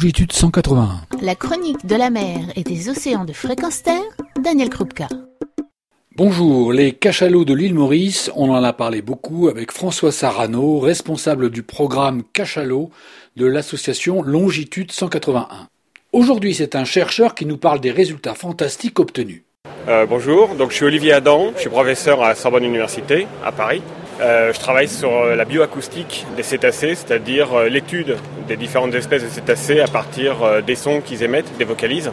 longitude 181. La chronique de la mer et des océans de fréquence terre, Daniel Krupka. Bonjour, les cachalots de l'île Maurice, on en a parlé beaucoup avec François Sarano, responsable du programme Cachalot de l'association Longitude 181. Aujourd'hui, c'est un chercheur qui nous parle des résultats fantastiques obtenus. Euh, bonjour, donc je suis Olivier Adam, je suis professeur à Sorbonne Université à Paris. Euh, je travaille sur euh, la bioacoustique des cétacés, c'est-à-dire euh, l'étude des différentes espèces de cétacés à partir des sons qu'ils émettent, des vocalises.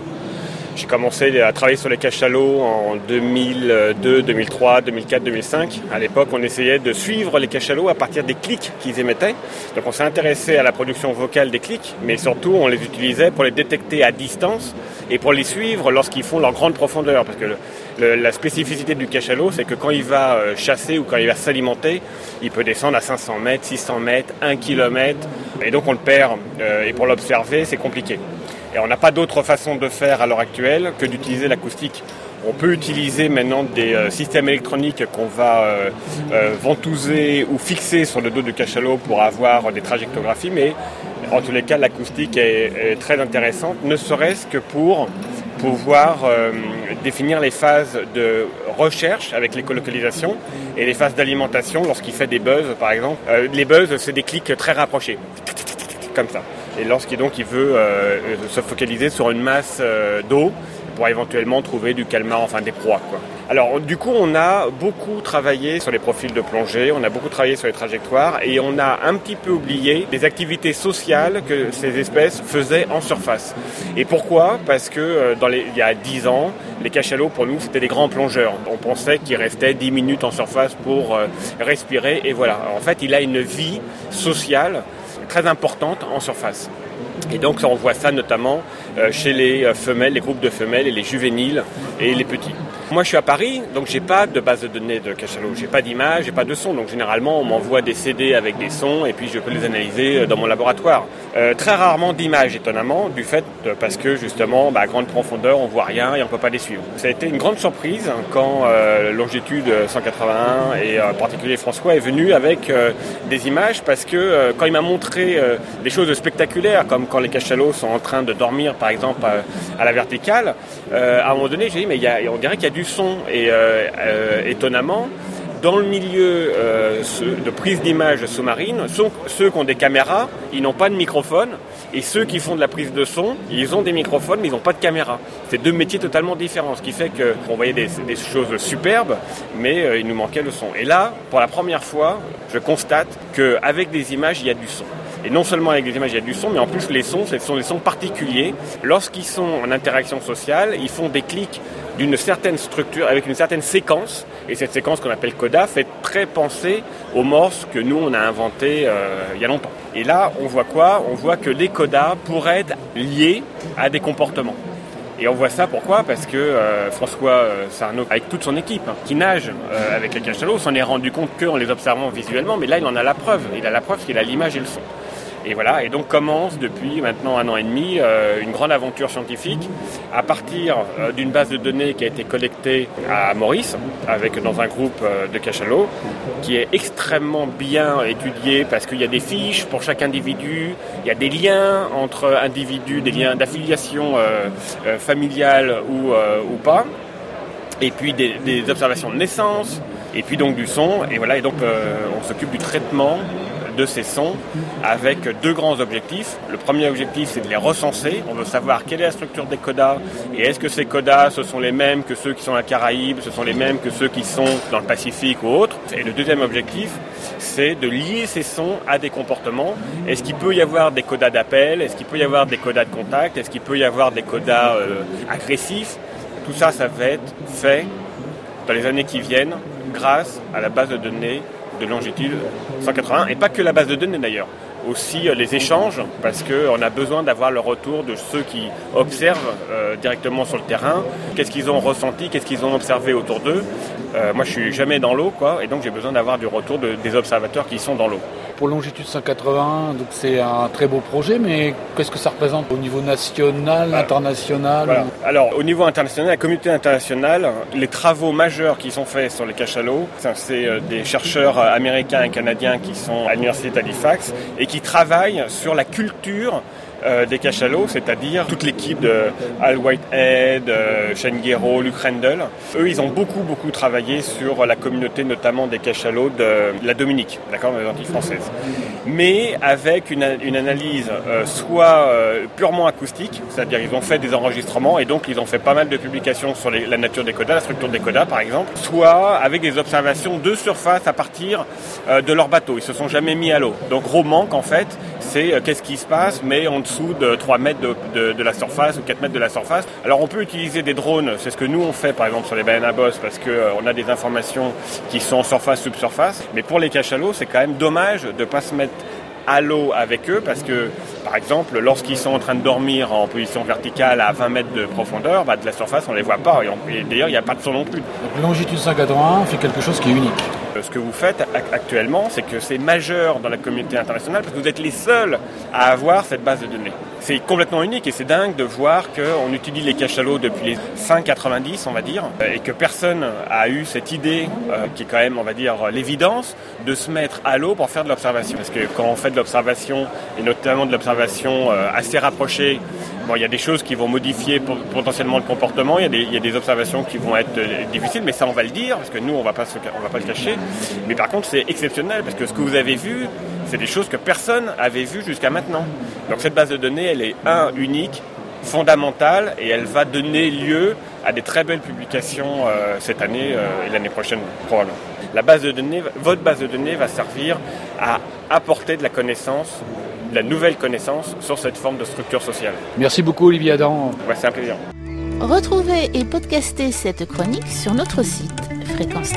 J'ai commencé à travailler sur les cachalots en 2002, 2003, 2004, 2005. À l'époque, on essayait de suivre les cachalots à partir des clics qu'ils émettaient. Donc on s'est intéressé à la production vocale des clics, mais surtout on les utilisait pour les détecter à distance et pour les suivre lorsqu'ils font leur grande profondeur. Parce que la spécificité du cachalot, c'est que quand il va euh, chasser ou quand il va s'alimenter, il peut descendre à 500 mètres, 600 mètres, 1 km. Et donc on le perd. Euh, et pour l'observer, c'est compliqué. Et on n'a pas d'autre façon de faire à l'heure actuelle que d'utiliser l'acoustique. On peut utiliser maintenant des euh, systèmes électroniques qu'on va euh, euh, ventouser ou fixer sur le dos du cachalot pour avoir des trajectographies, mais en tous les cas, l'acoustique est, très intéressante, ne serait-ce que pour pouvoir définir les phases de recherche avec l'écolocalisation et les phases d'alimentation lorsqu'il fait des buzz, par exemple. les buzz, c'est des clics très rapprochés, comme ça. Et lorsqu'il donc il veut euh, se focaliser sur une masse euh, d'eau pour éventuellement trouver du calmar, enfin des proies. Quoi. Alors du coup on a beaucoup travaillé sur les profils de plongée, on a beaucoup travaillé sur les trajectoires et on a un petit peu oublié les activités sociales que ces espèces faisaient en surface. Et pourquoi? Parce que euh, dans les, il y a 10 ans, les cachalots pour nous c'était des grands plongeurs. On pensait qu'ils restaient 10 minutes en surface pour respirer et voilà. en fait il a une vie sociale très importante en surface. Et donc on voit ça notamment chez les euh, femelles, les groupes de femelles et les juvéniles et les petits. Moi je suis à Paris, donc j'ai pas de base de données de cachalot, j'ai pas d'image, j'ai pas de son, donc généralement on m'envoie des CD avec des sons et puis je peux les analyser euh, dans mon laboratoire. très rarement d'images étonnamment, du fait parce que justement bah, à grande profondeur on voit rien et on peut pas les suivre. Ça a été une grande surprise hein, quand longitude 181 et en particulier François est venu avec des images parce que quand il m'a montré des choses spectaculaires comme quand les cachalots sont en train de dormir, par exemple, à, la verticale, euh, à un moment donné, j'ai dit, mais on dirait qu'il y a du son. Et euh, euh, étonnamment, dans le milieu de prise d'image sous-marine, ceux qui ont des caméras, ils n'ont pas de microphone. Et ceux qui font de la prise de son, ils ont des microphones, mais ils n'ont pas de caméra. C'est deux métiers totalement différents, ce qui fait qu'on voyait des, choses superbes, mais il nous manquait le son. Et là, pour la première fois, je constate qu'avec des images, il y a du son. Et non seulement avec des images, il y a du son, mais en plus les sons, ce sont des sons particuliers. Lorsqu'ils sont en interaction sociale, ils font des clics d'une certaine structure, avec une certaine séquence. Et cette séquence qu'on appelle coda fait très penser aux morses que nous, on a inventées euh, il y a longtemps. Et là, on voit quoi? On voit que les codas pourraient être liés à des comportements. Et on voit ça pourquoi? Parce que euh, François euh, Sarno, avec toute son équipe, hein, qui nage avec les cachalots, s'en est rendu compte qu'en les observant visuellement, mais là il en a la preuve. Il a la preuve qu'il a l'image et le son. Et voilà, et donc commence depuis maintenant un an et demi euh, une grande aventure scientifique à partir euh, d'une base de données qui a été collectée à Maurice, avec dans un groupe euh, de cachalots, qui est extrêmement bien étudiée parce qu'il y a des fiches pour chaque individu, il y a des liens entre individus, des liens d'affiliation familiale ou, pas, et puis des, des, observations de naissance, et puis donc du son, et voilà, et donc on s'occupe du traitement de ces sons avec deux grands objectifs. Le premier objectif, c'est de les recenser. On veut savoir quelle est la structure des codas et est-ce que ces codas, ce sont les mêmes que ceux qui sont à la Caraïbe, ce sont les mêmes que ceux qui sont dans le Pacifique ou autre. Et le deuxième objectif, c'est de lier ces sons à des comportements. Est-ce qu'il peut y avoir des codas d'appel? Est-ce qu'il peut y avoir des codas de contact? Est-ce qu'il peut y avoir des codas euh, agressifs? Tout ça, ça va être fait dans les années qui viennent grâce à la base de données de longitude 181, et pas que la base de données d'ailleurs, aussi euh, les échanges, parce qu'on a besoin d'avoir le retour de ceux qui observent euh, directement sur le terrain, qu'est-ce qu'ils ont ressenti, qu'est-ce qu'ils ont observé autour d'eux? Euh, moi je suis jamais dans l'eau, quoi, et donc j'ai besoin d'avoir du retour des observateurs qui sont dans l'eau pour Longitude 180, donc c'est un très beau projet, mais qu'est-ce que ça représente au niveau national, international Alors, au niveau international, la communauté internationale, les travaux majeurs qui sont faits sur les cachalots, c'est euh, des chercheurs américains et canadiens qui sont à l'université d'Halifax et qui travaillent sur la culture euh, des cachalots, c'est-à-dire toute l'équipe de Al Whitehead, euh, Shane Guerrero, Luke Rendell. Eux, ils ont beaucoup, beaucoup travaillé sur la communauté, notamment des cachalots de la Dominique, d'accord, des Antilles françaises. Mais avec une, analyse euh, soit purement acoustique, c'est-à-dire ils ont fait des enregistrements et donc ils ont fait pas mal de publications sur la nature des codas, la structure des codas par exemple, soit avec des observations de surface à partir de leur bateau. Ils se sont jamais mis à l'eau. Donc gros manque en fait, c'est qu'est-ce qui se passe, mais en de 3 mètres de, la surface ou 4 mètres de la surface. Alors on peut utiliser des drones, c'est ce que nous on fait par exemple sur les baleines à bosse parce qu'on euh, a des informations qui sont en surface, subsurface. Mais pour les cachalots, c'est quand même dommage de ne pas se mettre à l'eau avec eux parce que, par exemple, lorsqu'ils sont en train de dormir en position verticale à 20 mètres de profondeur, bah, de la surface, on ne les voit pas. Et, d'ailleurs, il n'y a pas de son non plus. Donc longitude 181 fait quelque chose qui est unique. Euh, ce que vous faites actuellement, c'est que c'est majeur dans la communauté internationale parce que vous êtes les seuls à avoir cette base de données. C'est complètement unique et c'est dingue de voir qu'on utilise les cachalots depuis les 5,90 on va dire, et que personne a eu cette idée, euh, qui est quand même, on va dire, l'évidence, de se mettre à l'eau pour faire de l'observation. Parce que quand on fait de l'observation, et notamment de l'observation euh, assez rapprochée, bon, il y a des choses qui vont modifier potentiellement le comportement, il y, a des, observations qui vont être difficiles, mais ça on va le dire, parce que nous on va va pas le cacher. Mais par contre c'est exceptionnel, parce que ce que vous avez vu, c'est des choses que personne avait vues jusqu'à maintenant. Donc cette base de données, elle est un unique, fondamentale, et elle va donner lieu à des très belles publications euh, cette année euh, et l'année prochaine probablement. La base de données, votre base de données va servir à apporter de la connaissance, la nouvelle connaissance sur cette forme de structure sociale. Merci beaucoup Olivier Adam. c'est un plaisir. Retrouvez et podcastez cette chronique sur notre site fréquence